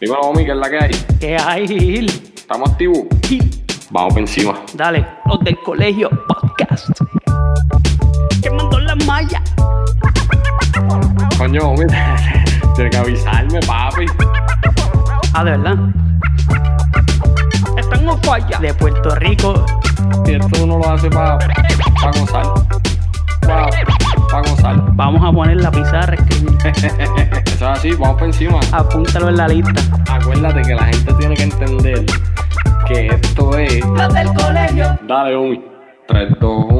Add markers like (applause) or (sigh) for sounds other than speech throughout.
Dímelo, homie, ¿qué es la que hay? ¿Qué hay, Gil? ¿Estamos activos? Gil, Vamos por encima. Dale, los del colegio podcast. Quemando la malla. Coño, homie, (laughs) tienes que avisarme, papi. Ah, de verdad. Están en falla. De Puerto Rico. Y esto uno lo hace para pa gozar. Para gozar. Vamos a poner la pizarra, escribir. (laughs) Eso es así, vamos por encima. Apúntalo en la lista. Acuérdate que la gente tiene que entender que esto es. Los del colegio. Dale, homie. 3, 2, 1.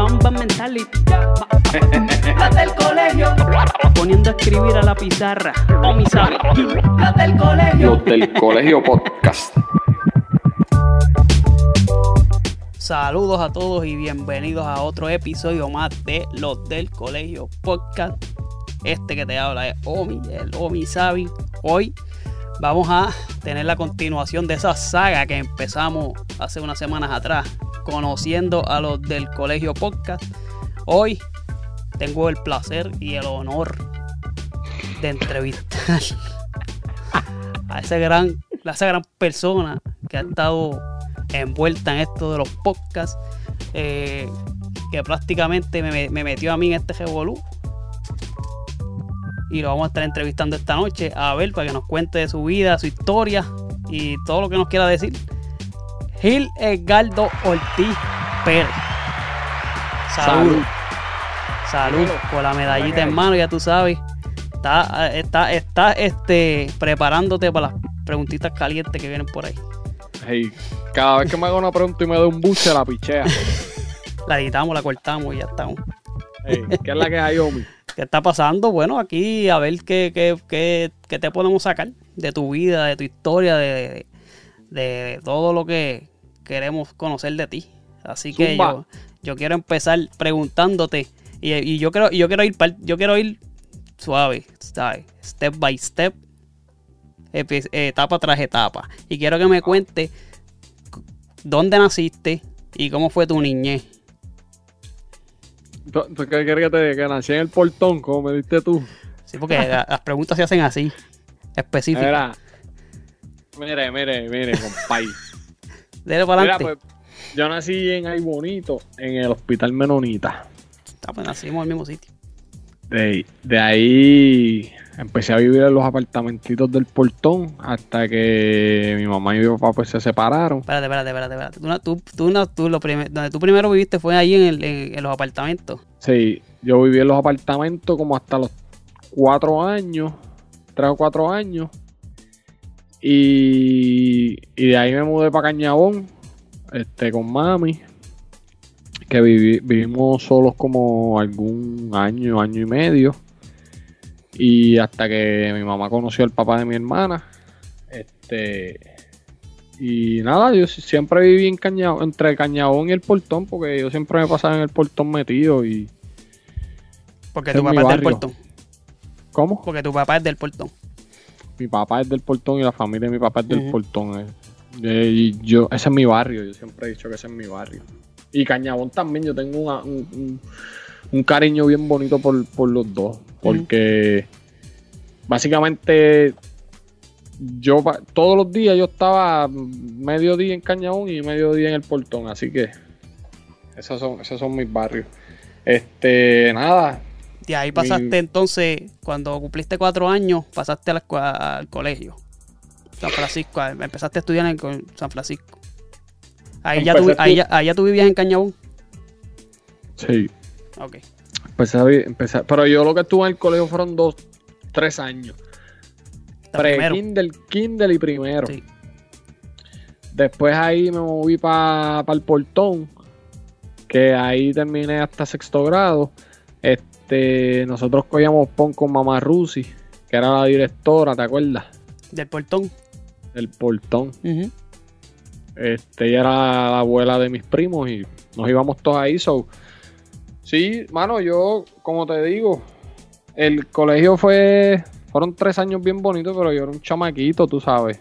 Ma- Mamba mentality. La del colegio. Poniendo a escribir a la pizarra. O mi sabe. La del colegio. Los del colegio podcast. Saludos a todos y bienvenidos a otro episodio más de Los del Colegio Podcast. Este que te habla es Omi, el Omi Sabi. Hoy vamos a tener la continuación de esa saga que empezamos hace unas semanas atrás, conociendo a los del Colegio Podcast. Hoy tengo el placer y el honor de entrevistar a ese gran, a esa gran persona que ha estado envuelta en esto de los podcasts, eh, que prácticamente me, me metió a mí en este revolú. Y lo vamos a estar entrevistando esta noche a ver para que nos cuente de su vida, su historia y todo lo que nos quiera decir. Gil Edgardo Ortiz Pérez. Salud. Salud. Con la medallita en mano, ya tú sabes. Está, está, está este, preparándote para las preguntitas calientes que vienen por ahí. Hey, cada vez que me haga una pregunta y me dé un buche, la pichea. (laughs) La editamos, la cortamos y ya estamos. Hey, ¿Qué es la que hay, homie? (laughs) ¿Qué está pasando? Bueno, aquí a ver qué, qué, qué, qué te podemos sacar de tu vida, de tu historia, de, de, de todo lo que queremos conocer de ti. Así que yo, yo quiero empezar preguntándote y, y yo quiero yo quiero ir yo quiero ir suave, ¿sabes? Step by step, etapa tras etapa. Y quiero que me cuentes dónde naciste y cómo fue tu niñez. ¿Tú, tú qué quieres que te diga? Nací en el portón, como me diste tú. Sí, porque la- (laughs) las preguntas se hacen así, específicas. Mira. Mire, mire, mire, compay. Dele para Mira, adelante. pues, yo nací en Ay Bonito, en el Hospital Menonita. Ah, pues nacimos en el mismo sitio. De, de ahí empecé a vivir en los apartamentitos del portón hasta que mi mamá y mi papá pues se separaron. Espérate, espérate, espérate. espérate. Tú, no- tú, tú, no- tú lo primer- donde tú primero viviste fue ahí en, el- en- en los apartamentos. Sí, yo viví en los apartamentos como hasta los cuatro años, tres o cuatro años. Y, y de ahí me mudé para Cañabón, este, con mami. Que vivi- vivimos solos como algún año, año y medio. Y hasta que mi mamá conoció al papá de mi hermana. Este. Y nada, yo si- siempre viví en Cañabón, entre Cañabón y el portón, porque yo siempre me pasaba en el portón metido y. Porque tu papá es del portón. ¿Cómo? Porque tu papá es del portón. Mi papá es del portón y la familia de mi papá es del Ujú. portón. eh. Eh, y yo, ese es mi barrio, yo siempre he dicho que ese es mi barrio. Y Cañabón también, yo tengo una- un, un- un cariño bien bonito por, por los dos. Porque básicamente yo todos los días yo estaba medio día en Cañabón y medio día en el portón. Así que esos son, esos son mis barrios. Este, nada, De ahí pasaste entonces, cuando cumpliste cuatro años, pasaste al colegio. San Francisco. a- Empezaste a estudiar en San Francisco. Ahí ya, tú, ahí, ya, ahí ya tú vivías en Cañabón. sí. Ok. Empecé a empecé- pero yo lo que estuve en el colegio fueron dos, tres años. Pre-Kindle, Kindle y primero. Sí. Después ahí me moví para el portón, que ahí terminé hasta sexto grado. Este, nosotros cogíamos pon con mamá Rusi, que era la directora, ¿te acuerdas? Del portón. del portón. Este, ella era la abuela de mis primos y nos íbamos todos ahí. So. Sí, mano, yo, como te digo, el colegio fue. Fueron tres años bien bonitos, pero yo era un chamaquito, tú sabes.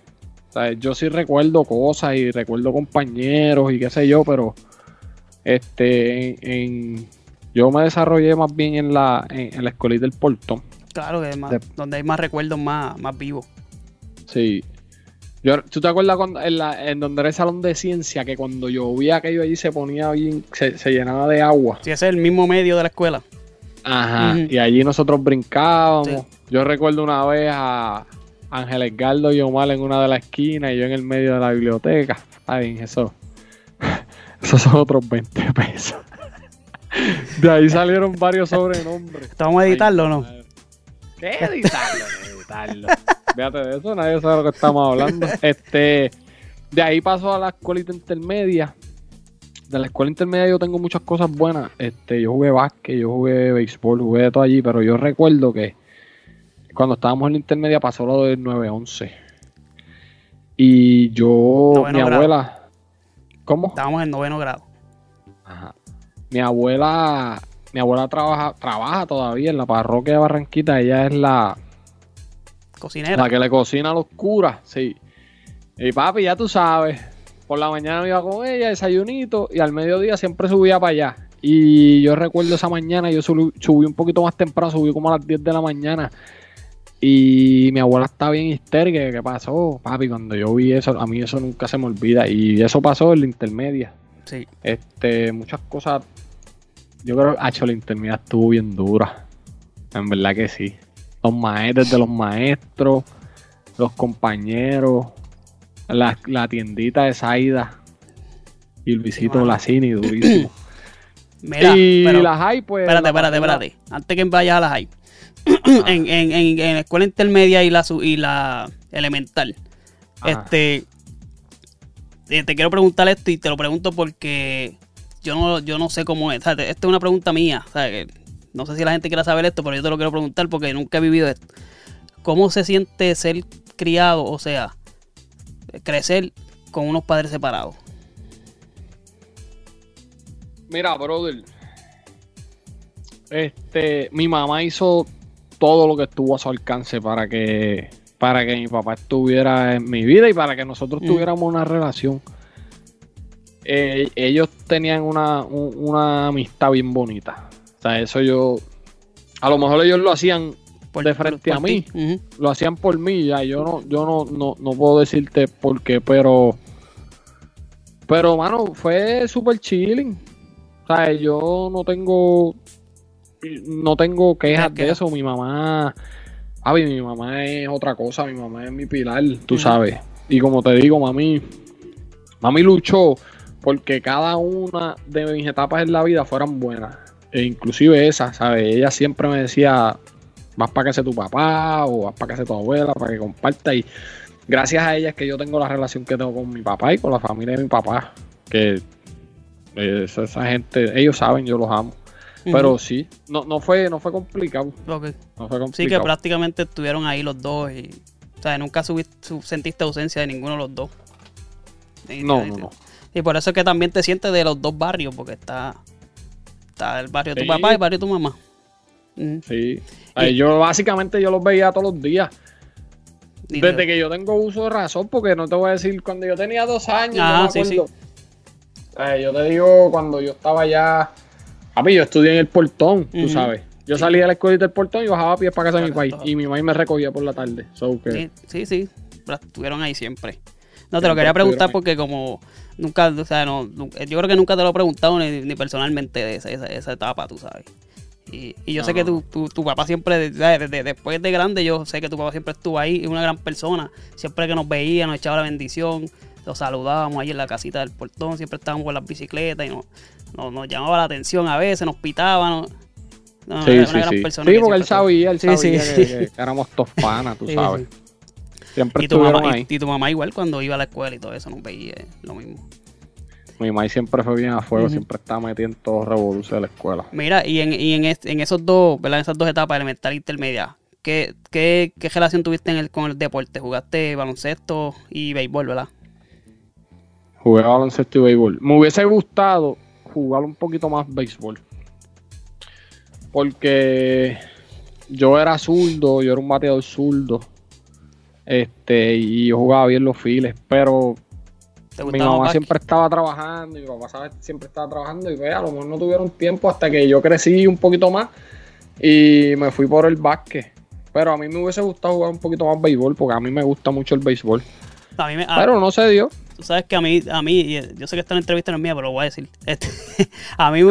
O sea, yo sí recuerdo cosas y recuerdo compañeros y qué sé yo, pero este, en, en- yo me desarrollé más bien en la, en, en la escuelita del portón. Claro, que es más- De- donde hay más recuerdos más, más vivos. Sí. Yo, ¿Tú te acuerdas cuando, en, la, en donde era el salón de ciencia que cuando llovía aquello allí se ponía bien, se, se llenaba de agua? Si ese es el mismo medio de la escuela. Ajá. Y allí nosotros brincábamos. Sí. Yo recuerdo una vez a Ángel Edgardo y Omar en una de las esquinas y yo en el medio de la biblioteca. Está bien, eso. (laughs) Esos son otros 20 pesos. De ahí salieron varios sobrenombres. ¿Vamos a editarlo o no? ¿Qué editarlo? ¿Qué editarlo? (laughs) Fíjate de eso, nadie sabe de lo que estamos hablando. Este, de ahí paso a la escuelita intermedia. De la escuela intermedia yo tengo muchas cosas buenas. Este, yo jugué básquet, yo jugué béisbol, jugué de todo allí, pero yo recuerdo que cuando estábamos en la intermedia pasó lo del 9-11. Y yo, Noveno mi grado. abuela, ¿cómo? Estábamos en noveno grado. Ajá. Mi abuela, mi abuela trabaja, trabaja todavía en la parroquia de Barranquita. Ella es la, Cocinera. la que le cocina a los curas, sí. Y papi, ya tú sabes, por la mañana me iba con ella, desayunito, y al mediodía siempre subía para allá. Y yo recuerdo esa mañana, yo subí, subí un poquito más temprano, subí como a las 10 de la mañana. Y mi abuela está bien histérica. ¿Qué pasó? Papi, cuando yo vi eso, a mí eso nunca se me olvida. Y eso pasó en la intermedia. Sí. Este, muchas cosas. Yo creo que la intermedia estuvo bien dura. En verdad que sí. Los maestros de los maestros, los compañeros, la, la tiendita de Saida y Luisito mano. Lacini, durísimo. (clears throat) Mira, y pero, las hay, pues. espérate, la espérate, espérate. Antes que vayas a las high. (clears throat) en, en, en, en la escuela intermedia y la, y la elemental. Ajá. Este. Eh, Te quiero preguntar esto y te lo pregunto porque yo no, yo no sé cómo es. O esta es una pregunta mía. no sé si la gente quiera saber esto, pero yo te lo quiero preguntar porque nunca he vivido esto. ¿Cómo se siente ser criado, o sea, crecer con unos padres separados? Mira, brother. Este, mi mamá hizo todo lo que estuvo a su alcance para que para que mi papá estuviera en mi vida y para que nosotros Mm. tuviéramos una relación. Eh, ellos tenían una, un- una amistad bien bonita. O sea, eso yo. A lo mejor ellos lo hacían Por- de frente por a mí. lo hacían por mí, ya yo no, yo no, no, no puedo decirte por qué, pero pero mano, fue súper chilling. O sea, yo no tengo no tengo quejas de eso, mi mamá Avi, mi mamá es otra cosa, mi mamá es mi pilar, tú sabes. Y como te digo, mami, mami luchó porque cada una de mis etapas en la vida fueran buenas. E inclusive esa, ¿sabes? Ella siempre me decía, vas para casa de tu papá o vas para casa de tu abuela para que comparta y gracias a ella es que yo tengo la relación que tengo con mi papá y con la familia de mi papá que eh, esa, esa gente ellos saben yo los amo Pero sí no, no fue no fue complicado Ok. no fue complicado Sí, que prácticamente estuvieron ahí los dos y... O sea, nunca subiste- sentiste ausencia de ninguno de los dos. Y- no y- no no Y por eso es que también te sientes de los dos barrios, porque está, está el barrio de tu Sí. papá y el barrio de tu mamá. Sí yo básicamente yo los veía todos los días desde te- que yo tengo uso de razón porque no te voy a decir cuando yo tenía dos años yo Ajá, me sí, acuerdo. Eh, yo te digo cuando yo estaba ya papi yo estudié en el portón tú sabes. Yo salía de la escuela del portón y bajaba a pies para casa de mi país. Y mi mamá me recogía por la tarde. So Sí, sí, sí, pero estuvieron ahí siempre. No, te lo quería preguntar porque como nunca, o sea, no, yo creo que nunca te lo he preguntado ni, ni personalmente de esa, esa, esa etapa, tú sabes. Y, y yo sé que tu, tu, tu papá siempre, desde después de grande, yo sé que tu papá siempre estuvo ahí, es una gran persona. Siempre que nos veía, nos echaba la bendición, los saludábamos ahí en la casita del portón, siempre estábamos con las bicicletas y nos, nos, nos llamaba la atención a veces, nos pitaba. No, Sí, era sí, una gran sí. persona Sí, que porque él sabía, él sabía sí, que, sí. que éramos todos panas, tú sabes. Siempre Y tu, mamá, ahí. y tu mamá igual cuando iba a la escuela y todo eso nos veía eh, lo mismo. Mi mamá siempre fue bien a fuego, siempre estaba metida en todos los revoluciones de la escuela. Mira, y en, y en esos dos, ¿verdad? En esas dos etapas, elemental e intermedia, ¿qué, qué, qué relación tuviste en el, con el deporte? ¿Jugaste baloncesto y béisbol, verdad? Jugué baloncesto y béisbol. Me hubiese gustado jugar un poquito más béisbol. Porque yo era zurdo, yo era un bateador zurdo. Este, y yo jugaba bien los files, pero ¿Te mi mamá más siempre estaba trabajando y mi papá ¿sabes? siempre estaba trabajando y pues, a lo mejor no tuvieron tiempo hasta que yo crecí un poquito más y me fui por el básquet. Pero a mí me hubiese gustado jugar un poquito más béisbol porque a mí me gusta mucho el béisbol. A mí me, a- Pero no se dio. Tú sabes que a mí, a mí, y yo sé que esta entrevista no es mía, pero lo voy a decir. (laughs) Este, a mí,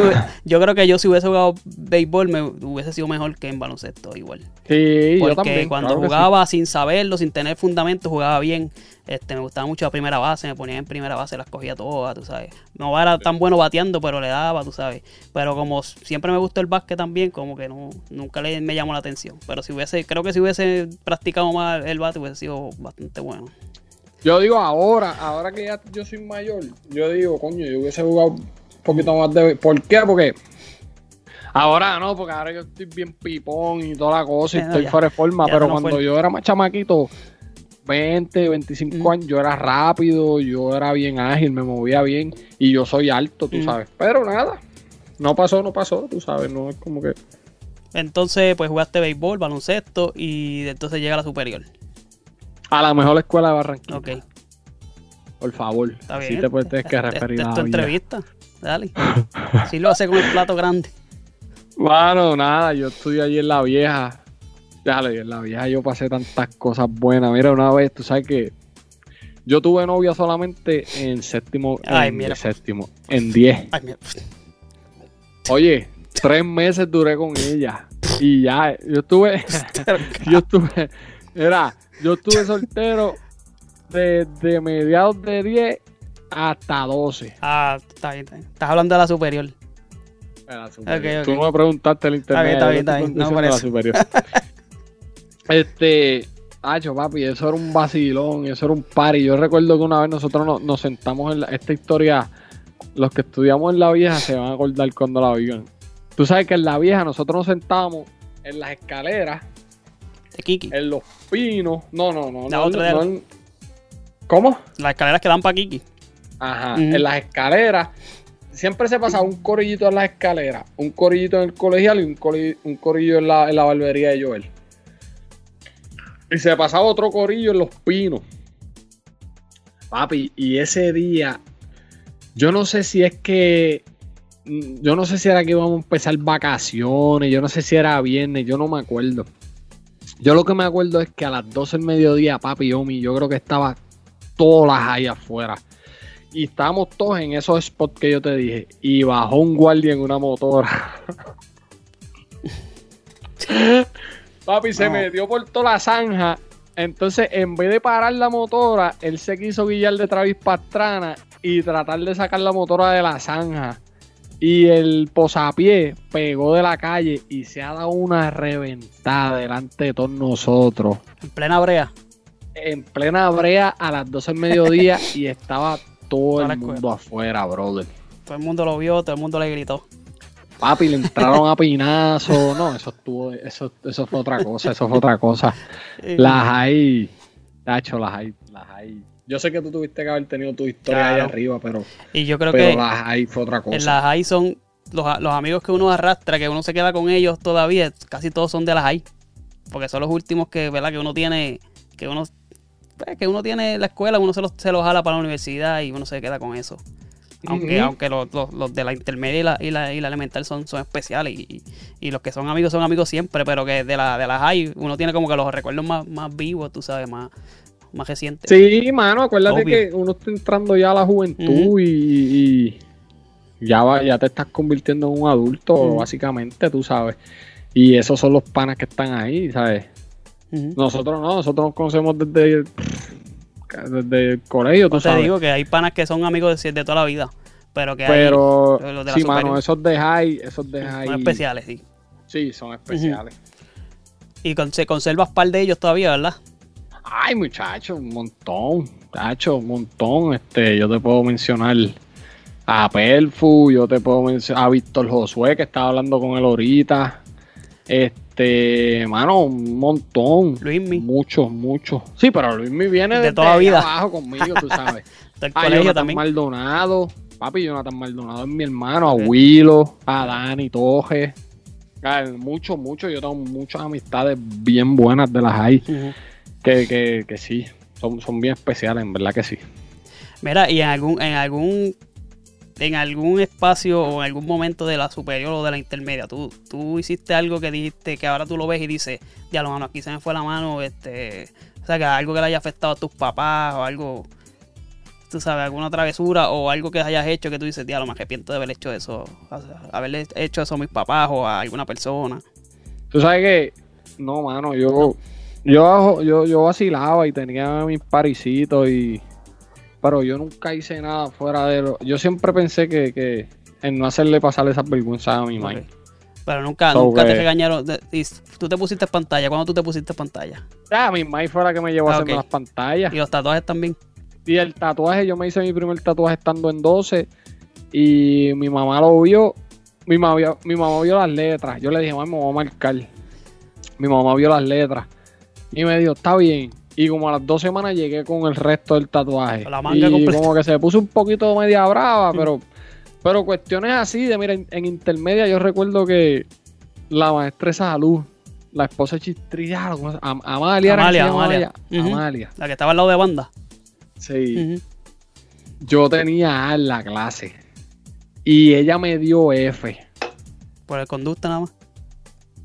yo creo que yo si hubiese jugado béisbol me hubiese sido mejor que en baloncesto igual. Sí, yo Porque también. cuando claro que sí. jugaba sin saberlo, sin tener fundamento, jugaba bien. Este, me gustaba mucho la primera base, me ponía en primera base, las cogía todas, tú sabes. No era tan bueno bateando, pero le daba, tú sabes. Pero como siempre me gustó el básquet también, como que no, nunca le, me llamó la atención. Pero si hubiese, creo que si hubiese practicado más el bate hubiese sido bastante bueno. Yo digo ahora, ahora que ya yo soy mayor, yo digo, coño, yo hubiese jugado un poquito más de... ¿Por qué? Porque ahora no, porque ahora yo estoy bien pipón y toda la cosa y no, estoy ya. fuera de forma, pero no cuando fue- yo era más chamaquito, 20, 25 Mm. años, yo era rápido, yo era bien ágil, me movía bien y yo soy alto, tú Mm. sabes. Pero nada, no pasó, no pasó, tú sabes, no es como que... Entonces, pues jugaste béisbol, baloncesto y entonces llega la superior. A la mejor escuela de Barranquilla, Ok, por favor. está Así bien. te puedes tienes que Esta- referir esta a tu entrevista. Dale. (laughs) Si lo hace con el plato grande. Bueno, nada, yo estudié allí en la vieja. Dale, en la vieja yo pasé tantas cosas buenas. Mira, una vez, tú sabes que yo tuve novia solamente en séptimo, Ay, en mira. séptimo, en diez. Ay, mira. Oye, tres meses duré con ella. Y ya, yo estuve, (laughs) (laughs) yo estuve, era, yo estuve soltero desde mediados de 10 hasta 12. Ah, está bien, está bien. Estás hablando de la superior. Ok. Tú no me preguntaste el internet. Está bien, está bien, está bien. No, diciendo la superior. (laughs) este, Hacho, papi, eso era un vacilón, eso era un party. Yo recuerdo que una vez nosotros nos, nos sentamos en la- esta historia, los que estudiamos en la vieja se van a acordar cuando la vivan. Tú sabes que en la vieja nosotros nos sentábamos en las escaleras, De Kiki. en los pinos. No, no, no. La no, otra de- no en- ¿Cómo? Las escaleras que dan para Kiki. Ajá, en las escaleras. Siempre se pasaba un corillito en las escaleras, un corillito en el colegial y un, coli- un corillo en la, en la barbería de Joel. Y se pasaba otro corillo en los pinos. Papi, y ese día, yo no sé si es que. Yo no sé si era que íbamos a empezar vacaciones, yo no sé si era viernes, yo no me acuerdo. Yo lo que me acuerdo es que a las 12 del mediodía, papi, Omi, yo creo que estaba todas las ahí afuera. Y estábamos todos en esos spots que yo te dije. Y bajó un guardia en una motora. (laughs) Papi, se No. metió por toda la zanja. Entonces, en vez de parar la motora, él se quiso guiar de Travis Pastrana y tratar de sacar la motora de la zanja. Y el posapié pegó de la calle y se ha dado una reventada delante de todos nosotros En plena brea. en plena brea a las 12 del mediodía (laughs) y estaba todo el mundo afuera, brother. Todo el mundo lo vio, todo el mundo le gritó. Papi, le entraron a (laughs) pinazo. No, eso estuvo, eso, eso fue otra cosa, eso fue otra cosa. (laughs) Las hay, Tacho, las hay, las hay. Yo sé que tú tuviste que haber tenido tu historia ahí arriba, pero, Y yo creo pero que las hay fue otra en cosa. las high son los, los amigos que uno arrastra, que uno se queda con ellos todavía, casi todos son de las high. Porque son los últimos que, ¿verdad? Que uno tiene, que uno, pues, que uno tiene en la escuela, uno se los, se los jala para la universidad y uno se queda con eso. Aunque, aunque los, los- los de la intermedia y la, y la, y la elemental son, son especiales y, y los que son amigos son amigos siempre, pero que de la, de las high uno tiene como que los recuerdos más, más vivos, tú sabes, más, más recientes. Sí, mano, acuérdate Obvio. que uno está entrando ya a la juventud y, y ya, va, ya te estás convirtiendo en un adulto, básicamente, tú sabes. Y esos son los panas que están ahí, ¿sabes? Nosotros no, nosotros nos conocemos desde, desde el colegio, tú Pues te sabes. digo que hay panas que son amigos de, de toda la vida, pero que hay- Pero los de la sí, mano, esos de high, esos de high. son especiales, sí. Sí, son especiales. Y con- se conservas par de ellos todavía, ¿verdad? Ay, muchacho, un montón, muchacho, un montón. Este, yo te puedo mencionar a Perfu, yo te puedo mencionar a Víctor Josué, que estaba hablando con él ahorita. Este, mano, un montón. Luismi. Muchos, muchos. Sí, pero Luismi viene De desde toda vida. abajo conmigo, tú sabes. (laughs) Del A colegio Jonathan también. Maldonado. Papi, Jonathan Maldonado es mi hermano. A Willo, a Dani Toje. Ah, Mucho, mucho. Yo tengo muchas amistades bien buenas de las hay. Ujú. Que, que, que sí. Son, son bien especiales, en verdad que sí. Mira, y en algún, en algún, en algún espacio o en algún momento de la superior o de la intermedia, tú, tú hiciste algo que dijiste que ahora tú lo ves y dices, ya lo mano, aquí se me fue la mano, este, o sea, que algo que le haya afectado a tus papás o algo, tú sabes, alguna travesura o algo que hayas hecho que tú dices, ya lo me arrepiento de haber hecho eso, o sea, haberle hecho eso a mis papás o a alguna persona. Tú sabes que, no, mano, yo, yo, yo, yo vacilaba y tenía mis parisitos y, pero yo nunca hice nada fuera de lo, yo siempre pensé que, que en no hacerle pasar esas vergüenzas a mi madre. Ok. Pero nunca, So nunca te regañaron. tú te pusiste pantalla. ¿Cuándo tú te pusiste pantalla? Ah, mi madre fue la que me llevó a Ah, hacerme ok. las pantallas. Y los tatuajes también. Y el tatuaje, yo me hice mi primer tatuaje estando en 12 y mi mamá lo vio. Mi mamá vio, mi mamá vio las letras. Yo le dije, mamá, me voy a marcar. Mi mamá vio las letras y me dijo, está bien. Y como a las dos semanas llegué con el resto del tatuaje. La manga y completa. como que se puso un poquito media brava, pero, pero cuestiones así de, mira, en, en intermedia yo recuerdo que la maestra de salud, la esposa de Chistrilla, ¿cómo se- Am- Amalia, era Amalia, Amalia. Amalia. La que estaba al lado de banda. Sí yo tenía A en la clase y ella me dio F. Por el conducta nada más.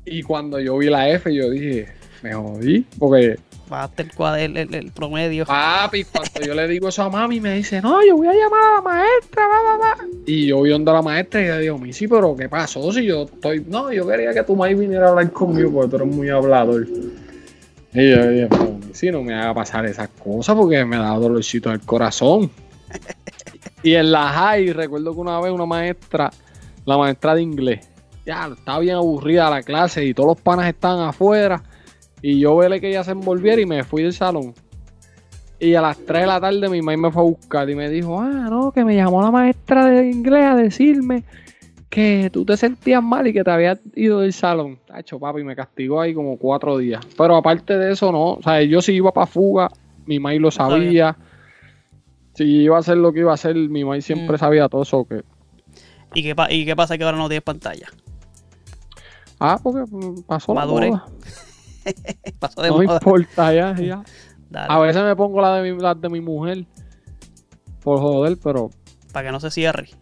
Y cuando yo vi la F, yo dije, me jodí. Porque, Bajaste el, cuad- el, el- el promedio. papi, cuando yo le digo eso a mami, me dice, no, yo voy a llamar a la maestra, va, va, va. Y yo vi donde la maestra y yo digo, sí, pero ¿qué pasó? Si yo estoy, no, yo quería que tu madre viniera a hablar conmigo porque tú eres muy hablador. Y yo dije, sí, no me haga pasar esas cosas porque me da dolorcito en el corazón. y en la high, recuerdo que una vez una maestra, la maestra de inglés, ya estaba bien aburrida la clase y todos los panas estaban afuera. Y yo vele que ella se envolviera y me fui del salón. Y a las 3 de la tarde mi mamá me fue a buscar y me dijo, ah, no, que me llamó la maestra de inglés a decirme que tú te sentías mal y que te habías ido del salón. Tacho, papi, me castigó ahí como cuatro días. Pero aparte de eso, no. O sea, yo si iba para fuga, mi mamá lo sabía. Si iba a hacer lo que iba a hacer, mi mamá siempre Mm. sabía todo eso. Que, ¿Y qué, ¿Y qué pasa que ahora no tienes pantalla? ah, porque mm, pasó la moda. (laughs) (laughs) Pasó de No me importa, ya, ya. Dale, A veces me pongo la de mi, las de mi mujer. Por joder, pero Para que no se cierre. (laughs)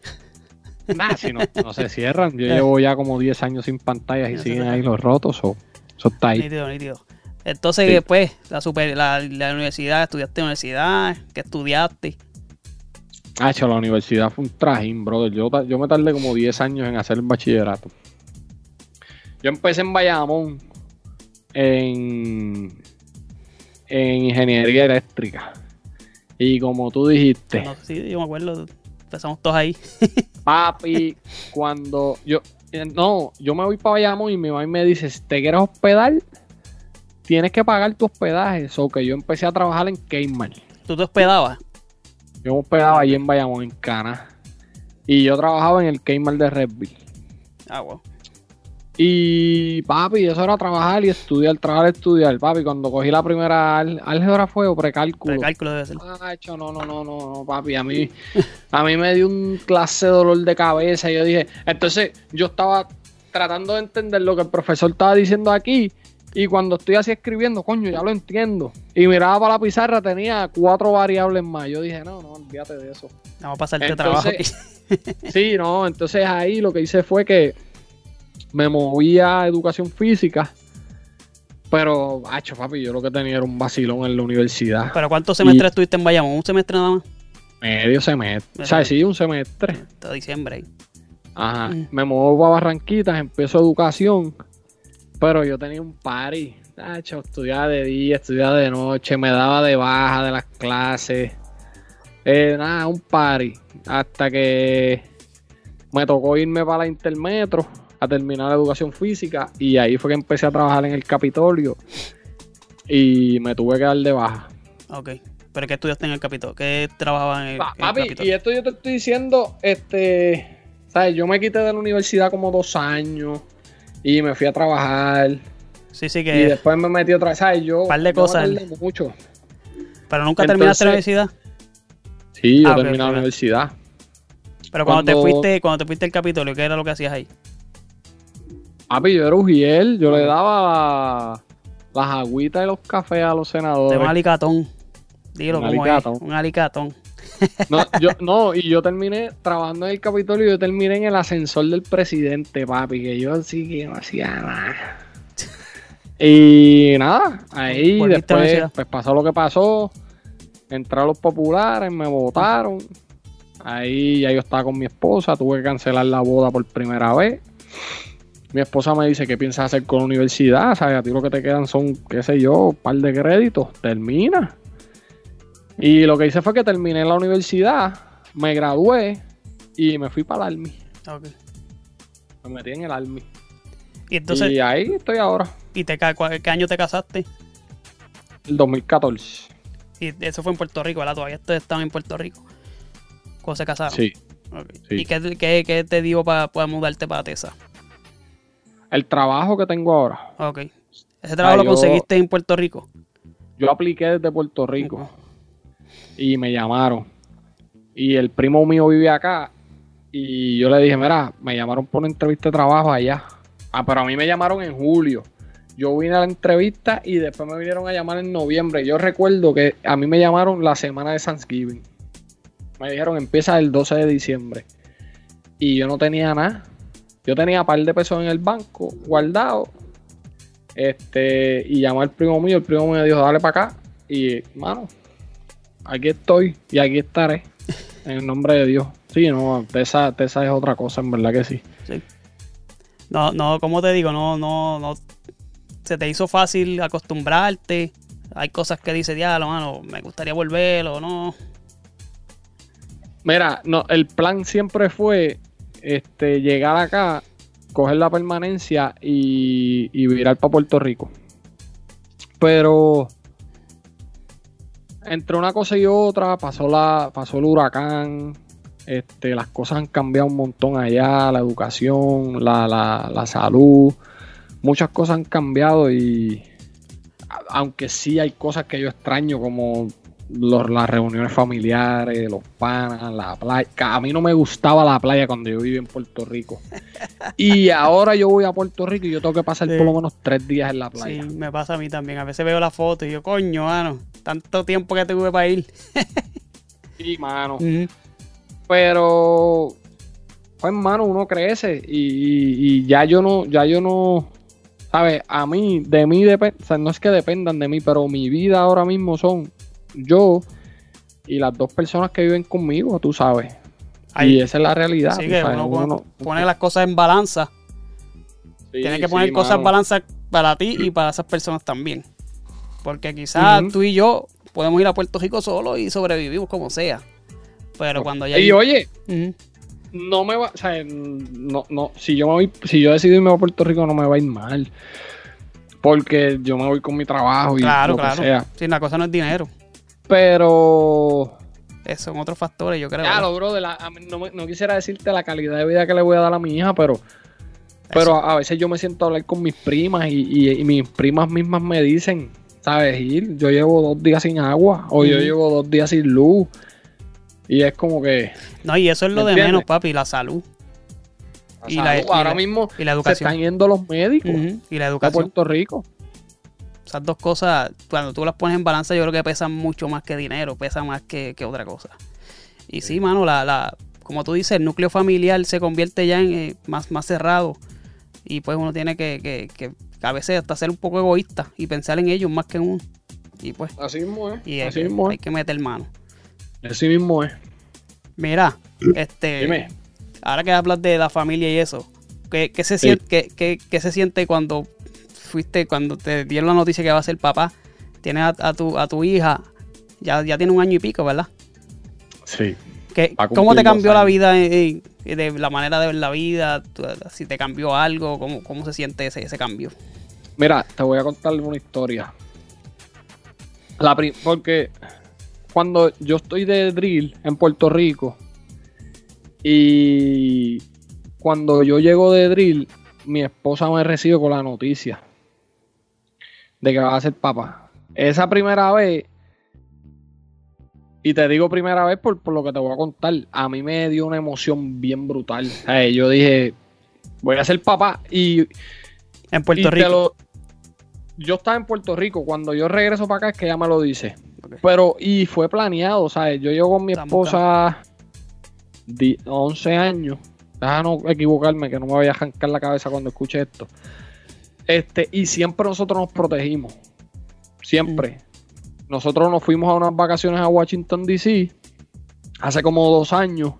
Nah, si no, no se cierran. Yo (laughs) llevo ya como 10 años sin pantallas y se siguen ahí los rotos. o eso está ahí. Nítido, nítido. Entonces, Sí. después, la, super, la, la universidad, estudiaste en universidad, que estudiaste. Ah, hecho, la universidad fue un trajín, brother. Yo, yo me tardé como 10 años en hacer el bachillerato. Yo empecé en Bayamón en, en ingeniería eléctrica. Y como tú dijiste, No sé si yo me acuerdo, empezamos todos ahí. (laughs) papi, cuando yo. eh, No, yo me voy para Bayamón y mi mamá me dice: si te quieres hospedar, tienes que pagar tu hospedaje. So que yo empecé a trabajar en Kmart. ¿Tú te hospedabas? Yo me hospedaba allí en Bayamón, en Cana. Y yo trabajaba en el Kmart de Redville. Ah, wow. Y papi, eso era trabajar y estudiar, trabajar estudiar. Papi, cuando cogí la primera ál- álgebra fue o precálculo. Precálculo debe ser. Ah, hecho, no, no, no, no, no, papi, a mí, a mí me dio un clase de dolor de cabeza. Y yo dije, entonces yo estaba tratando de entender lo que el profesor estaba diciendo aquí. Y cuando estoy así escribiendo, coño, ya lo entiendo. Y miraba para la pizarra, tenía cuatro variables más. Yo dije, no, no, olvídate de eso. Vamos a pasarte Entonces- trabajo aquí. Sí, no, entonces ahí lo que hice fue que me moví a educación física. Pero, hacho, papi, yo lo que tenía era un vacilón en la universidad. ¿Pero cuántos semestres estuviste en Bayamón? ¿Un semestre nada más? Medio semestre. O sea, sí, un semestre. Hasta diciembre ahí. Ajá. Mm. Me muevo para Barranquitas, empiezo educación. Pero yo tenía un party. Hacho, estudiaba de día, estudiaba de noche, me daba de baja de las clases. Eh, nada, un party. Hasta que me tocó irme para la Intermetro a terminar la educación física. Y ahí fue que empecé a trabajar en el Capitolio. Y me tuve que dar de baja. Ok. ¿Pero qué estudiaste en el Capitolio? ¿Qué trabajabas en el, Pa- en el papi, y esto yo te estoy diciendo, este, ¿sabes? Yo me quité de la universidad como dos años Y me fui a trabajar. Sí, sí, Y que. después me metí otra vez. ¿Sabes? Yo. Par de yo cosas. mucho. Pero nunca terminaste la universidad. Sí, yo Ah, terminé la universidad. Pero cuando, te fuiste, cuando te fuiste al Capitolio, ¿qué era lo que hacías ahí? Papi, yo era Ujiel. Yo le daba las agüitas y los cafés a los De un senadores. alicatón. Dilo Un como alicatón. es. Un alicatón. No, (laughs) yo, no, y yo terminé trabajando en el Capitolio. Yo terminé en el ascensor del presidente, papi. Que yo sí que no hacía nada. (laughs) Y nada, ahí después pues pasó lo que pasó. Entraron los populares, me votaron. Ahí ya yo estaba con mi esposa, tuve que cancelar la boda por primera vez. Mi esposa me dice, ¿qué piensas hacer con la universidad? ¿Sabes? A ti lo que te quedan son, qué sé yo, un par de créditos. Termina. Y lo que hice fue que terminé la universidad, me gradué y me fui para el Army. Ok. Me metí en el Army. Y entonces, y ahí estoy ahora, ¿y te, ¿qué año te casaste? el 2014. Y eso fue en Puerto Rico, ¿verdad? Todavía estaban en Puerto Rico. Cuando se casaron. Sí. ¿Y qué, qué- qué te dio para mudarte para Tesa? El trabajo que tengo ahora, Ok. ¿Ese trabajo lo yo- conseguiste en Puerto Rico? yo apliqué desde Puerto Rico y me llamaron. Y el primo mío vive acá y yo le dije, mira, me llamaron por una entrevista de trabajo allá. Ah, pero a mí me llamaron en julio. Yo vine a la entrevista y después me vinieron a llamar en noviembre. Yo recuerdo que a mí me llamaron la semana de Thanksgiving. Me dijeron empieza el 12 de diciembre. Y yo no tenía nada. Yo tenía un par de pesos en el banco guardado. Este, y llamó al primo mío. El primo mío me dijo, dale para acá. Y, mano, aquí estoy y aquí estaré. (laughs) En el nombre de Dios. Sí, no, Tesa, Tesa es otra cosa, en verdad que sí. No, no, como te digo, no, no, no. Se te hizo fácil acostumbrarte. Hay cosas que dices, diablo, mano, me gustaría volver o no. Mira, no, el plan siempre fue este, llegar acá, coger la permanencia y, y virar para Puerto Rico. Pero entre una cosa y otra pasó la pasó el huracán, este, las cosas han cambiado un montón allá, la educación, la, la, la salud, muchas cosas han cambiado y aunque sí hay cosas que yo extraño como los- las reuniones familiares, los panas, la playa. A mí no me gustaba la playa cuando yo vivía en Puerto Rico. (laughs) Y ahora yo voy a Puerto Rico y yo tengo que pasar Sí. por lo menos tres días en la Sí, playa. me pasa a mí también. A veces veo la foto y yo, coño, mano, tanto tiempo que tuve para ir. (laughs) Sí, mano. Pero, pues, mano, uno crece y, y- y ya yo no, ya yo no, ¿sabes? A mí, de mí depende, o sea, no es que dependan de mí, pero mi vida ahora mismo son yo y las dos personas que viven conmigo, tú sabes. Ahí- y esa es la realidad. Así tú que sabes, uno uno pone, las cosas en balanza. Sí, Tienes que sí, poner cosas en balanza para ti y para esas personas también. Porque quizás tú y yo podemos ir a Puerto Rico solo y sobrevivimos como sea. Pero cuando ya... Y oye, no me va, o sea, no, no, si yo me voy, si yo decido irme a Puerto Rico no me va a ir mal. Porque yo me voy con mi trabajo y Claro, lo que claro. sea. Sí, la cosa no es dinero. Pero Esos son otros factores, yo creo. Ya, lo bro, de la, a mí no, me- no quisiera decirte la calidad de vida que le voy a dar a mi hija, pero, pero a, a veces yo me siento a hablar con mis primas y, y- y mis primas mismas me dicen, ¿sabes? Ir, yo llevo dos días sin agua o yo llevo dos días sin luz. Y es como que... No, y eso es lo ¿Me de entiendes? menos, papi, la salud. Y la- salud, y ahora la- mismo Y la se educación. están yendo los médicos Y la educación. Puerto Rico. Esas dos cosas, cuando tú las pones en balanza, yo creo que pesan mucho más que dinero, pesan más que, que otra cosa. Y sí, mano, la, la, como tú dices, el núcleo familiar se convierte ya en eh, más, más cerrado. Y pues uno tiene que, que, que a veces hasta ser un poco egoísta y pensar en ellos más que en uno. Y pues, Así mismo es. y hay, así que, mismo hay es. que meter mano. Así mismo es. Mira, (clears throat) este, Dime. ahora que hablas de la familia y eso, ¿qué, qué se, siente, qué, qué- qué se siente cuando fuiste, cuando te dieron la noticia que va a ser papá? Tienes a, a tu, a tu hija, ya, ya tiene un año y pico, ¿verdad? Sí. ¿Qué- Va a ¿Cómo te cambió la vida, eh, eh, de la manera de ver la vida? Si te cambió algo, ¿cómo, cómo se siente ese, ese cambio? Mira, te voy a contar una historia. La porque cuando yo estoy de drill en Puerto Rico y cuando yo llego de drill, mi esposa me recibe con la noticia de que va a ser papá. Esa primera vez, y te digo primera vez por, por lo que te voy a contar, a mí me dio una emoción bien brutal. Yo dije, voy a ser papá y En Puerto Rico. lo- yo estaba en Puerto Rico. Cuando yo regreso para acá es que ella me lo dice. Pero, y fue planeado, ¿sabes? Yo llevo con mi esposa di- 11 años. Deja no equivocarme, que no me vaya a arrancar la cabeza cuando escuche esto. Este, y siempre nosotros nos protegimos. Siempre. Nosotros nos fuimos a unas vacaciones a Washington, D.C. hace como dos años.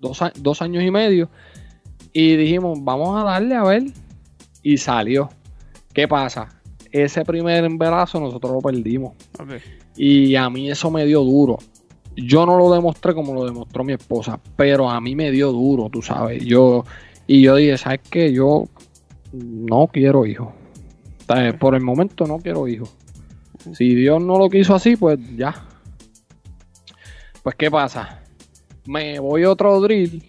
Dos, dos años y medio. Y dijimos, vamos a darle a ver. Y salió. ¿Qué pasa? Ese primer embarazo nosotros lo perdimos. Y a mí eso me dio duro. Yo no lo demostré como lo demostró mi esposa, pero a mí me dio duro, tú sabes. Yo y yo dije, ¿sabes qué? Yo no quiero hijos. Sea, Por el momento no quiero hijos. Si Dios no lo quiso así, pues ya. Pues ¿qué pasa? Me voy a otro drill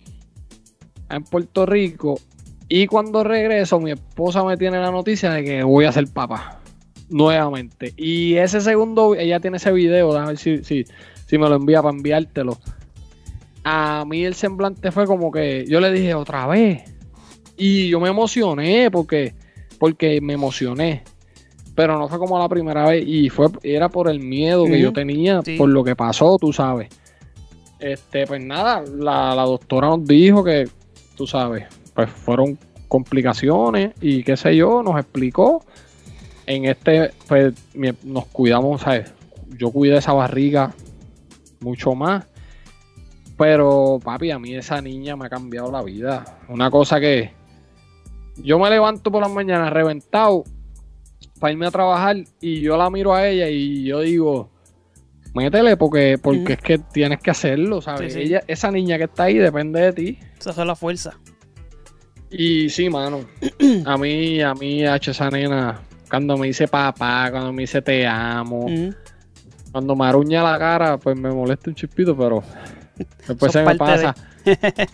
en Puerto Rico y cuando regreso mi esposa me tiene la noticia de que voy a ser papá nuevamente. Y ese segundo, ella tiene ese video, déjame ver si, si, si me lo envía para enviártelo. A mí el semblante fue como que yo le dije otra vez. Y yo me emocioné porque, porque me emocioné. Pero no fue como la primera vez. Y fue, era por el miedo que yo tenía, Sí. por lo que pasó, tú sabes. Este, pues nada, la, la doctora nos dijo que, tú sabes, pues fueron complicaciones y qué sé yo, nos explicó. En este, pues nos cuidamos, ¿sabes? Yo cuidé esa barriga mucho más. Pero, papi, a mí esa niña me ha cambiado la vida. Una cosa que yo me levanto por las mañanas reventado para irme a trabajar y yo la miro a ella y yo digo, métele porque, porque es que tienes que hacerlo, ¿sabes? Sí, sí. Ella, esa niña que está ahí depende de ti. Esa fue la fuerza. Y sí, mano. (clears throat) A mí, a mí, H, esa nena, cuando me dice papá, cuando me dice te amo, cuando me aruña la cara, pues me molesta un chispito, pero (laughs) después se es me de- pasa. (laughs)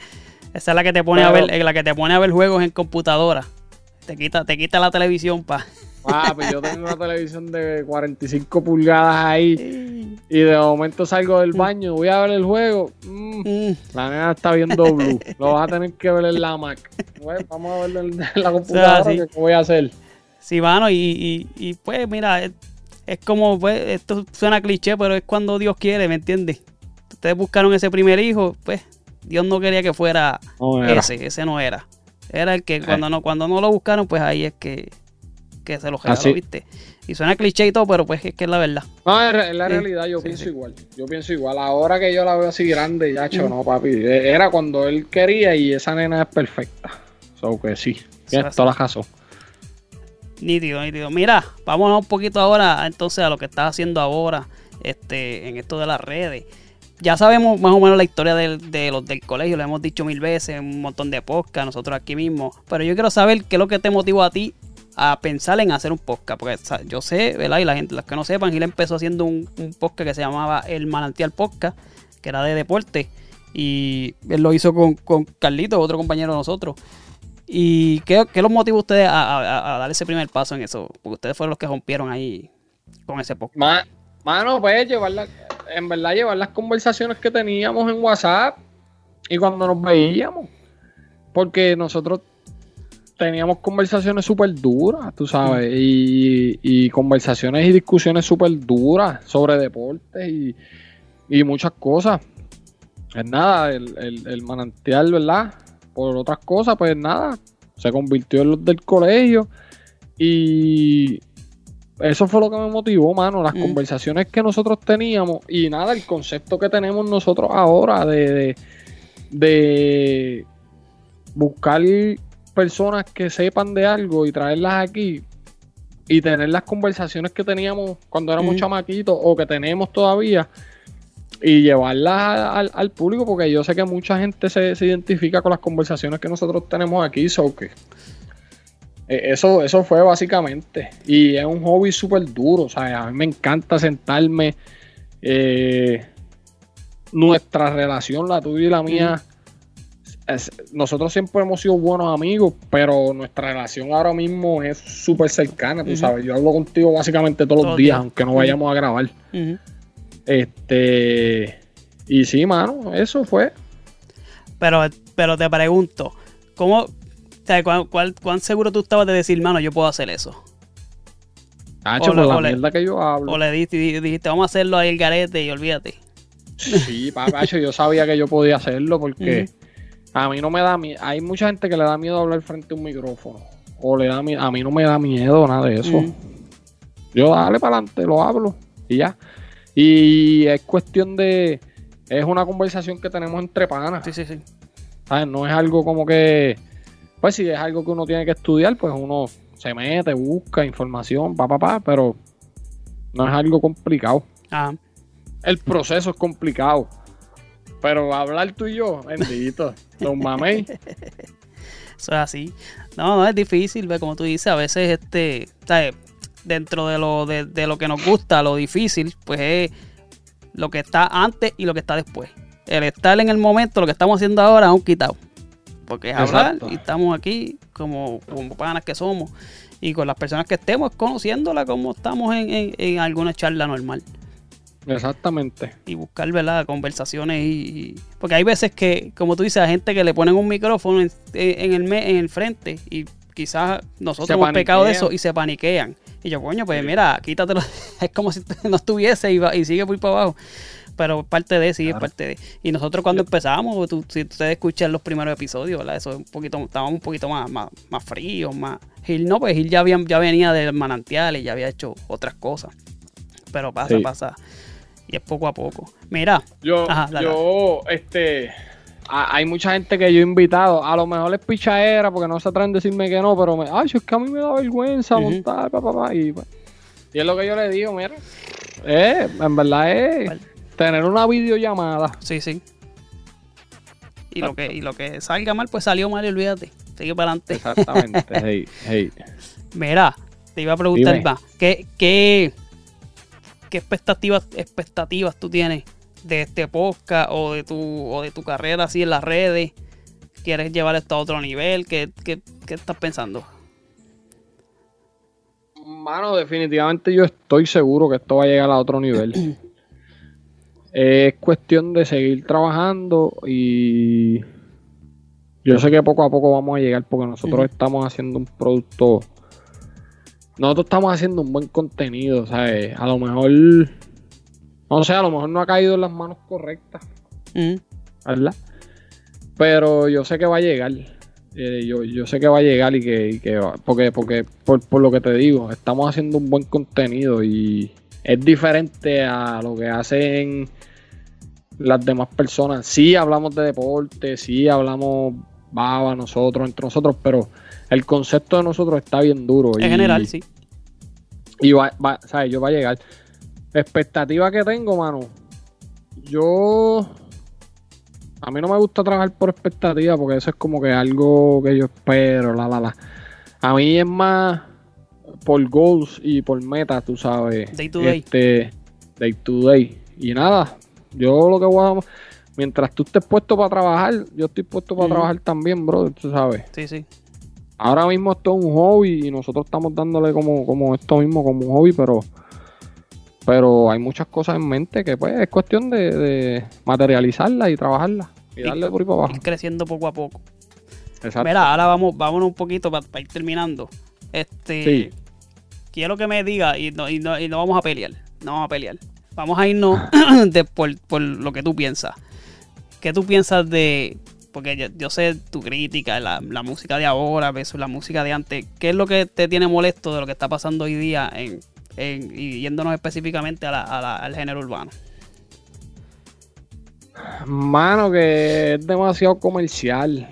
Esa es la que te pone a ver, eh, la que te pone a ver juegos en computadora. Te quita, te quita la televisión, pa. Papi, yo tengo una televisión de 45 pulgadas ahí (laughs) y de momento salgo del baño, voy a ver el juego. mm, Mm, la nena está viendo Blue. Lo vas a tener que ver en la Mac. Bueno, vamos a verlo en la (laughs) computadora. sí. que ¿Qué voy a hacer? Sí, mano, y, y, y, pues mira, es, es como, pues, esto suena cliché, pero es cuando Dios quiere, ¿me entiendes? Ustedes buscaron ese primer hijo, pues Dios no quería que fuera No, ese, ese no era. Era el que cuando no, cuando no lo buscaron, pues ahí es que, que se lo regaló, Así. ¿viste? Y suena cliché y todo, pero pues es que es la verdad. No, en la Sí, realidad yo sí, pienso sí. igual. Yo pienso igual. Ahora que yo la veo así grande, ya, cho, no, papi. eh, Era cuando él quería y esa nena es perfecta. So que sí. Tienes así. toda la razón. Nítido, nítido. Mira, vámonos un poquito ahora entonces a lo que estás haciendo ahora este, en esto de las redes. Ya sabemos más o menos la historia del- de los del colegio, lo hemos dicho mil veces un montón de podcasts, nosotros aquí mismo. Pero yo quiero saber qué es lo que te motivó a ti a pensar en hacer un podcast. Porque yo sé, ¿verdad? Y la gente, los que no sepan, Gil empezó haciendo un, podcast que se llamaba El Manantial Podcast, que era de deporte. Y él lo hizo con, con Carlito, otro compañero de nosotros. ¿Y qué, qué los motivó a ustedes a, dar ese primer paso en eso? Porque ustedes fueron los que rompieron ahí con ese podcast. Ma- mano, pues llevar la- en verdad llevar las conversaciones que teníamos en WhatsApp y cuando nos veíamos. Porque nosotros teníamos conversaciones súper duras, tú sabes, y, conversaciones y discusiones súper duras sobre deportes y, y muchas cosas. Es nada, el, el- el manantial, ¿verdad? Por otras cosas, pues nada, se convirtió en los del colegio y eso fue lo que me motivó, mano, las Mm. conversaciones que nosotros teníamos y nada, el concepto que tenemos nosotros ahora de, de, de buscar personas que sepan de algo y traerlas aquí y tener las conversaciones que teníamos cuando éramos Mm. chamaquitos o que tenemos todavía y llevarlas al, al público porque yo sé que mucha gente se, se identifica con las conversaciones que nosotros tenemos aquí, so que eso, eso fue básicamente. Y es un hobby súper duro. O sea, a mí me encanta sentarme. eh, nuestra relación, la tuya y la mía, es- nosotros siempre hemos sido buenos amigos, pero nuestra relación ahora mismo es súper cercana, tú sabes. Yo hablo contigo básicamente todos Todos los días, días. aunque no vayamos a grabar. Este. Y sí, mano, eso fue. Pero, pero te pregunto, ¿cómo, sea, cuán, cuál- cuán seguro tú estabas de decir, mano, yo puedo hacer eso? Hacho, O por le- la o le- mierda que yo hablo. O le dijiste, dijiste, vamos a hacerlo ahí el garete y olvídate. Sí, papacho, yo sabía que yo podía hacerlo porque a mí no me da miedo. Hay mucha gente que le da miedo hablar frente a un micrófono. O le da miedo. A mí no me da miedo nada de eso. Yo dale para adelante, lo hablo y ya. Y es cuestión de. Es una conversación que tenemos entre panas. Sí, sí, sí. ¿sabes? No es algo como que. Pues si es algo que uno tiene que estudiar, pues uno se mete, busca información, pa, pa, pa, pero no es algo complicado. Ajá. El proceso es complicado. Pero hablar tú y yo, bendito, (laughs) don mamey. Eso es así. No, no es difícil, ve, como tú dices, a veces este, ¿sabes? dentro de lo, de, de lo que nos gusta, lo difícil, pues es lo que está antes y lo que está después. El estar en el momento, lo que estamos haciendo ahora, es un quitado. Porque es hablar Exacto. y estamos aquí como, como panas que somos. Y con las personas que estemos, conociéndola como estamos en, en, en alguna charla normal. Exactamente. y buscar, ¿verdad? Conversaciones y, Porque hay veces que, como tú dices, a gente que le ponen un micrófono en, en el, me- en el frente y quizás nosotros Se hemos pecado de eso y se paniquean. Y yo, coño, pues mira, quítatelo. (laughs) es como si (laughs) no estuviese y, va- y sigue por para abajo. Pero parte de, sí, es parte de. Y nosotros cuando empezamos, tú, si ustedes escuchan los primeros episodios, ¿verdad? Eso es un poquito, estábamos un poquito más, más, más fríos, más... Gil no, pues Gil ya, había, ya venía del manantial y ya había hecho otras cosas. Pero pasa, Sí. pasa. Y es poco a poco. Mira, Yo, Ajá, dale. yo, este, a- hay mucha gente que yo he invitado, a lo mejor es pichadera porque no se atreven a decirme que no, pero me, ay, es que a mí me da vergüenza montar, pa, pa, pa", y, pues, y es lo que yo le digo, mira, eh, en verdad es. Tener una videollamada. sí, sí. Y lo que, y lo que salga mal, pues salió mal y olvídate. Sigue para adelante. Exactamente, (laughs) hey, hey. Mira, te iba a preguntar Dime. más. ¿Qué, qué, qué expectativas, expectativas tú tienes de este podcast o de tu, o de tu carrera así en las redes? ¿Quieres llevar esto a otro nivel? ¿Qué, qué, qué estás pensando? Mano, definitivamente yo estoy seguro que esto va a llegar a otro nivel. (clears throat) es cuestión de seguir trabajando y yo sé que poco a poco vamos a llegar porque nosotros estamos haciendo un producto. Nosotros estamos haciendo un buen contenido, ¿sabes? A lo mejor. No sé, a lo mejor no ha caído en las manos correctas, Mm, ¿verdad? Pero yo sé que va a llegar. Eh, yo, yo sé que va a llegar y que, y que va- porque, porque por, por lo que te digo, estamos haciendo un buen contenido y es diferente a lo que hacen las demás personas. Sí hablamos de deporte, sí hablamos baba nosotros, entre nosotros, pero el concepto de nosotros está bien duro. En y- general, sí. y va, va, ¿sabes? Yo va a llegar. Expectativa que tengo, mano. Yo. A mí no me gusta trabajar por expectativa porque eso es como que algo que yo espero, la, la, la. A mí es más por goals y por metas, tú sabes. Day to day. Este, day to day. Y nada, yo lo que voy a. Mientras tú estés puesto para trabajar, yo estoy puesto para trabajar también, bro, tú sabes. Sí, sí. Ahora mismo esto es un hobby y nosotros estamos dándole como, como esto mismo, como un hobby, pero pero hay muchas cosas en mente que pues es cuestión de, de materializarlas y trabajarlas y Y- darle por ahí para abajo. Ir creciendo poco a poco. Exacto. Mira, ahora vamos, vámonos un poquito para ir terminando. Este, Sí. Quiero que me diga y no, y, no, y no vamos a pelear. No vamos a pelear. Vamos a irnos (clears throat) de, por, por lo que tú piensas. ¿Qué tú piensas de.? Porque yo, yo sé tu crítica, la, la música de ahora versus la música de antes. ¿Qué es lo que te tiene molesto de lo que está pasando hoy día en, en- y yéndonos específicamente a la- a la- al género urbano? Mano, que es demasiado comercial.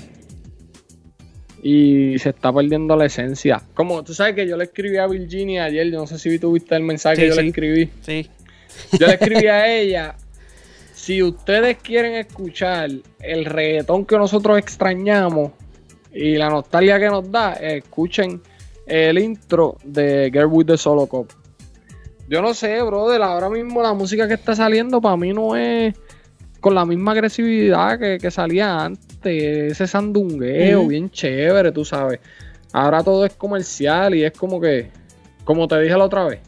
Y se está perdiendo la esencia. Como tú sabes que yo le escribí a Virginia ayer, yo no sé si tuviste el mensaje Sí, que yo sí. le escribí. Sí. Yo le escribí a (laughs) ella. Si ustedes quieren escuchar el reggaetón que nosotros extrañamos y la nostalgia que nos da, escuchen el intro de Girl with the Solo Cup. Yo no sé, brother. Ahora mismo la música que está saliendo para mí no es con la misma agresividad que, que salía antes. ese sandungueo bien chévere, tú sabes. Ahora todo es comercial y es como que, como te dije la otra vez,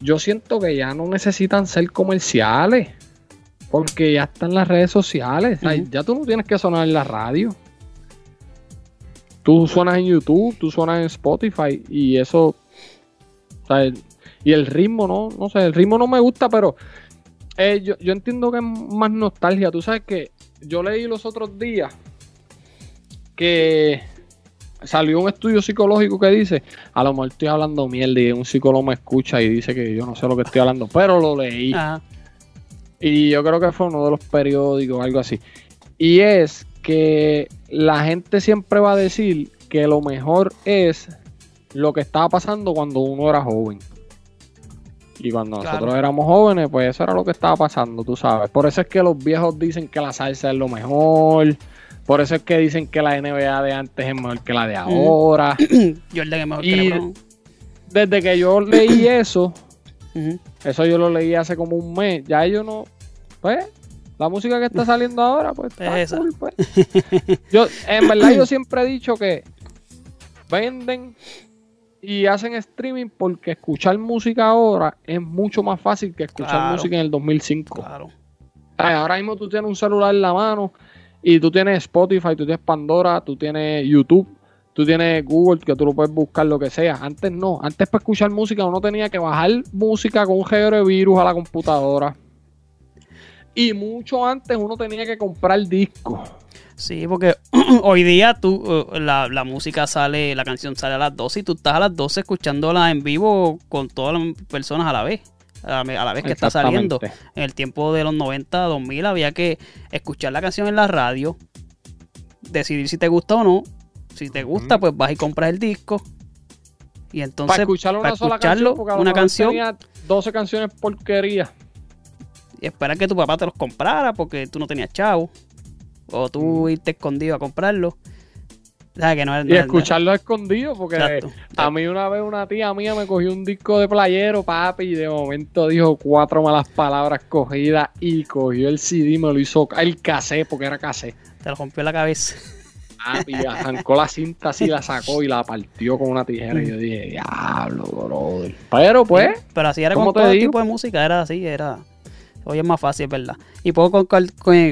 yo siento que ya no necesitan ser comerciales. Porque ya están las redes sociales. o sea, Ujú. Ya tú no tienes que sonar en la radio. Tú suenas en YouTube, tú suenas en Spotify y eso. o sea, el- y el ritmo, no, no sé, el ritmo no me gusta, pero eh, yo, yo entiendo que es más nostalgia. Tú sabes que yo leí los otros días que salió un estudio psicológico que dice, a lo mejor estoy hablando mierda y un psicólogo me escucha y dice que yo no sé lo que estoy hablando, pero lo leí. Ajá. Y yo creo que fue uno de los periódicos, algo así. Y es que la gente siempre va a decir que lo mejor es lo que estaba pasando cuando uno era joven. Y cuando Claro. nosotros éramos jóvenes, pues eso era lo que estaba pasando, tú sabes. Por eso es que los viejos dicen que la salsa es lo mejor. Por eso es que dicen que la NBA de antes es mejor que la de ahora. Jordan es mejor Y- que LeBron. Desde que yo leí (clears throat) eso, eso yo lo leí hace como un mes. Ya yo no. Pues, la música que está saliendo ahora, pues está Es cool, pues. (laughs) Yo, en verdad, yo (clears throat) siempre he dicho que venden y hacen streaming porque escuchar música ahora es mucho más fácil que escuchar Claro. música en el 2005. Claro. Ay, Ahora mismo tú tienes un celular en la mano y tú tienes Spotify, tú tienes Pandora, tú tienes YouTube, tú tienes Google, que tú lo puedes buscar lo que sea. Antes no, antes para escuchar música uno tenía que bajar música con un de virus a la computadora. Y mucho antes uno tenía que comprar discos. Sí, porque (clears throat) hoy día tú, eh, la, la música sale, la canción sale a las 12 y tú estás a las 12 escuchándola en vivo con todas las personas a la vez. A la, vez que está saliendo. En el tiempo de los 90, 2000 había que escuchar la canción en la radio, decidir si te gusta o no. Si te gusta, pues vas y compras el disco. Y entonces, para escuchar una para sola escucharlo, canción, una canción, tenía 12 canciones porquería. y esperar que tu papá te los comprara porque tú no tenías chavo. O tú Mm. irte escondido a comprarlo. O sea, que no, Y no- escucharlo escondido, porque Exacto. a mí una vez una tía mía me cogió un disco de playero, papi, y de momento dijo cuatro malas palabras cogidas y cogió el CD y me lo hizo, el cassette, porque era cassette. Te lo rompió la cabeza. Papi, arrancó la cinta así, la sacó y la partió con una tijera. Y yo dije, diablo, brother. Pero pues, Pero así era ¿cómo con todo digo? tipo de música, era así, era. Hoy es más fácil, ¿verdad? Y puedo co-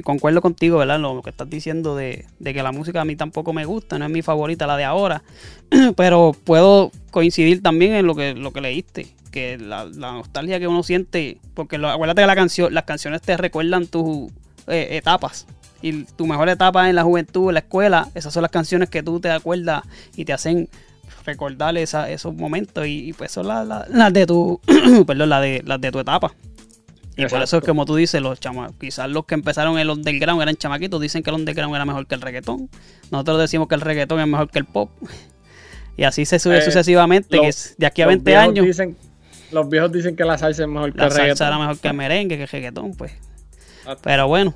concuerdo contigo, ¿verdad? Lo que estás diciendo de, de que la música a mí tampoco me gusta, no es mi favorita la de ahora. (clears throat) Pero puedo coincidir también en lo que, lo que leíste. Que la, nostalgia que uno siente, porque lo- acuérdate que la las canciones te recuerdan tus eh, etapas. Y tu mejor etapa en la juventud, en la escuela, esas son las canciones que tú te acuerdas y te hacen recordar esa- esos momentos. Y, pues son las de tu, (clears throat) perdón, las de tu etapa. Y por eso es Exacto. como tú dices, los chama quizás los que empezaron el underground eran chamaquitos, dicen que el underground era mejor que el reggaetón. Nosotros decimos que el reggaetón es mejor que el pop. Y así se sube Eh, sucesivamente, los- que de aquí a los 20 viejos años, Dicen, los viejos dicen que la salsa es mejor que la el salsa reggaetón. era mejor que el merengue, que el reggaetón, pues. Exacto. Pero bueno,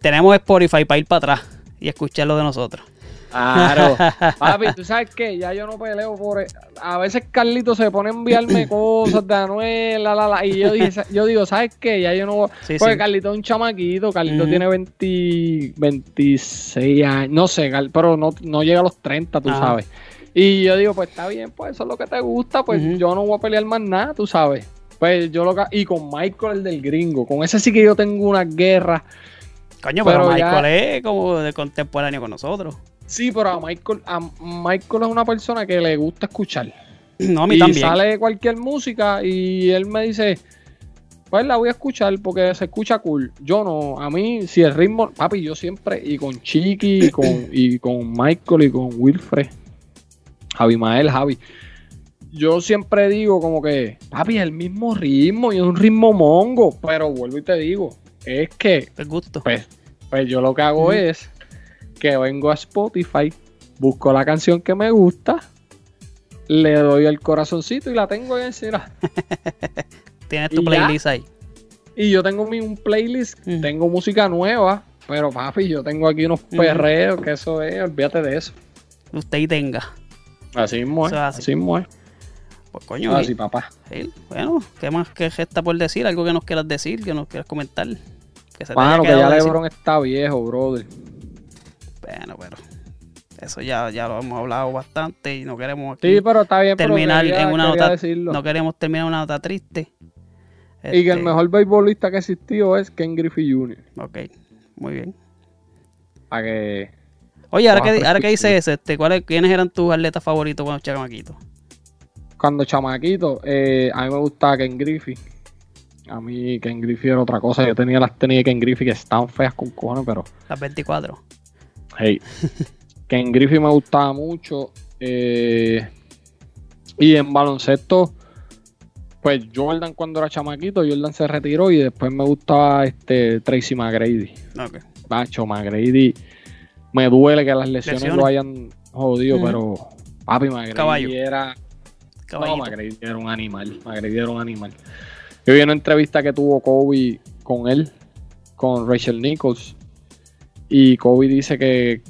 tenemos Spotify para ir para atrás y escuchar lo de nosotros. Claro. (laughs) Papi, tú sabes que ya yo no peleo por. e- A veces Carlito se pone a enviarme (clears throat) cosas de Anuel, la, la, la. Y yo, dije, yo digo, ¿sabes qué? Ya yo no. Sí, porque sí. Carlito es un chamaquito. Carlito tiene 20, 26 años. No sé, pero no, no llega a los 30, tú Ajá. sabes. Y yo digo, pues está bien, pues eso es lo que te gusta. Pues yo no voy a pelear más nada, tú sabes. Pues yo lo Y con Michael, el del gringo. Con ese sí que yo tengo una guerra. Coño, pero, Pero ya- Michael es como de contemporáneo con nosotros. Sí, pero a Michael, a Michael es una persona que le gusta escuchar. No, a mí y también. sale cualquier música y él me dice, pues la voy a escuchar porque se escucha cool. Yo no, a mí, si el ritmo, papi, yo siempre, y con Chiqui, y con, (coughs) y con Michael, y con Wilfred, Javi Mael, Javi, yo siempre digo como que, papi, es el mismo ritmo y es un ritmo mongo, pero vuelvo y te digo, es que, El gusto. pues, pues yo lo que hago es que vengo a Spotify, busco la canción que me gusta, le doy el corazoncito y la tengo ahí encima. (laughs) Tienes tu ¿y ya? playlist ahí. Y yo tengo mi, un playlist, tengo música nueva, pero papi, yo tengo aquí unos perreos, que eso es, olvídate de eso. Usted y tenga. Así mismo es, es así. así mismo es. Pues coño, Así, papá. bueno, ¿qué más que gesta por decir? Algo que nos quieras decir, que nos quieras comentar. Que se Mano, que ya LeBron está viejo, brother. Bueno, pero eso ya, ya lo hemos hablado bastante y no queremos Sí, pero está bien, pero terminar quería- en una nota. decirlo. No queremos terminar en una nota triste. Y que el Este, mejor beisbolista que existió es Ken Griffey Jr. Ok, muy bien. Para que. Oye, ahora que, ahora que dices eso, este, ¿cuáles, ¿quiénes eran tus atletas favoritos cuando chamaquito? Cuando chamaquito, eh, a mí me gustaba Ken Griffey. A mí Ken Griffey era otra cosa. Yo tenía las tenis de Ken Griffey que estaban feas con cojones, pero. Las 24. Hey. (laughs) Ken Griffey me gustaba mucho. eh, y en baloncesto, pues Jordan cuando era chamaquito, Jordan se retiró y después me gustaba este Tracy McGrady. Ok. Bacho, McGrady. Me duele que las lesiones, Lesiones. lo hayan jodido, pero papi McGrady Caballo. era. Caballito. No, McGrady era un animal. McGrady era un animal. Yo vi una entrevista que tuvo Kobe con él, con Rachel Nichols. Y Kobe dice que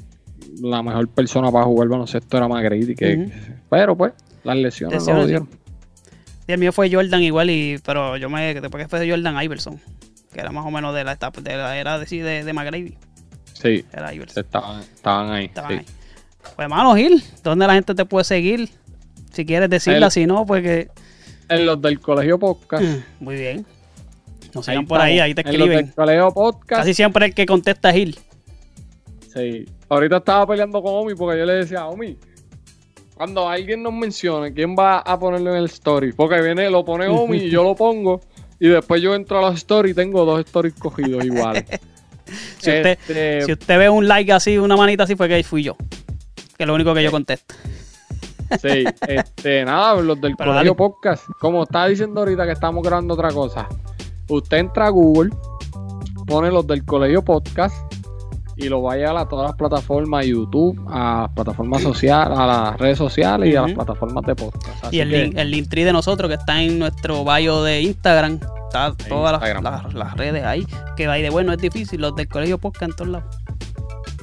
la mejor persona para jugar baloncesto era McGrady. Que, Ujú. Pero pues, las lesiones, lo Lesiones, jodieron. Y el mío fue Jordan igual, y, pero yo me. Después que fue Jordan Iverson, que era más o menos de la etapa, de la era de, sí, de, de McGrady. Sí, Era Iverson. estaban, estaban ahí. Estaban sí. ahí. Pues, mano, Gil, ¿dónde la gente te puede seguir? Si quieres decirla, El- si no, pues que. En los del colegio podcast. Muy bien. Nos sigan por ahí, ahí te En los escriben. del colegio podcast. Casi siempre el que contesta es Gil. Sí. Ahorita estaba peleando con Omi porque yo le decía, Omi, cuando alguien nos mencione, ¿quién va a ponerlo en el story? Porque viene, lo pone Omi y yo lo pongo. Y después yo entro a los stories y tengo dos stories cogidos iguales. (laughs) Si usted, Este, si usted ve un like así, una manita así, fue que fui yo. Que es lo único que yo contesto. Sí, este, nada, los del Pero colegio dale. podcast. Como estaba diciendo ahorita que estamos grabando otra cosa. Usted entra a Google, pone los del colegio podcast y lo va a llevar a todas las plataformas, YouTube, a las plataformas sociales, a las redes sociales y a las plataformas de podcast. Así Y el que- link, el link tree de nosotros que está en nuestro bio de Instagram. Está todas las- Instagram. las, las redes ahí. Que ahí de bueno es difícil. Los del colegio podcast en todos lados.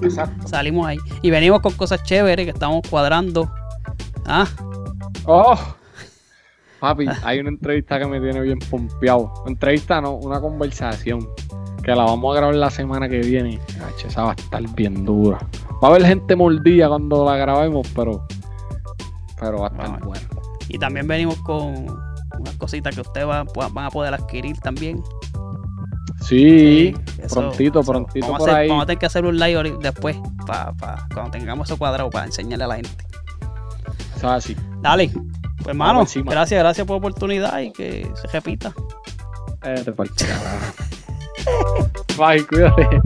Exacto. Salimos ahí. Y venimos con cosas chéveres que estamos cuadrando. Ah, ¡Oh! Papi, hay una entrevista que me tiene bien pompeado. Entrevista no, una conversación. Que la vamos a grabar la semana que viene. Ach, esa va a estar bien dura. Va a haber gente mordida cuando la grabemos, pero. Pero va a estar bueno. y también venimos con unas cositas que ustedes van, van a poder adquirir también. Sí, Eso- prontito, eso. prontito vamos por a hacer- ahí. Vamos a tener que hacer un live después. Pa, pa- cuando tengamos eso cuadrado para enseñarle a la gente. Eso es así. Dale. Pues hermano, gracias, gracias por la oportunidad y que se repita. Eh, te (laughs) like really?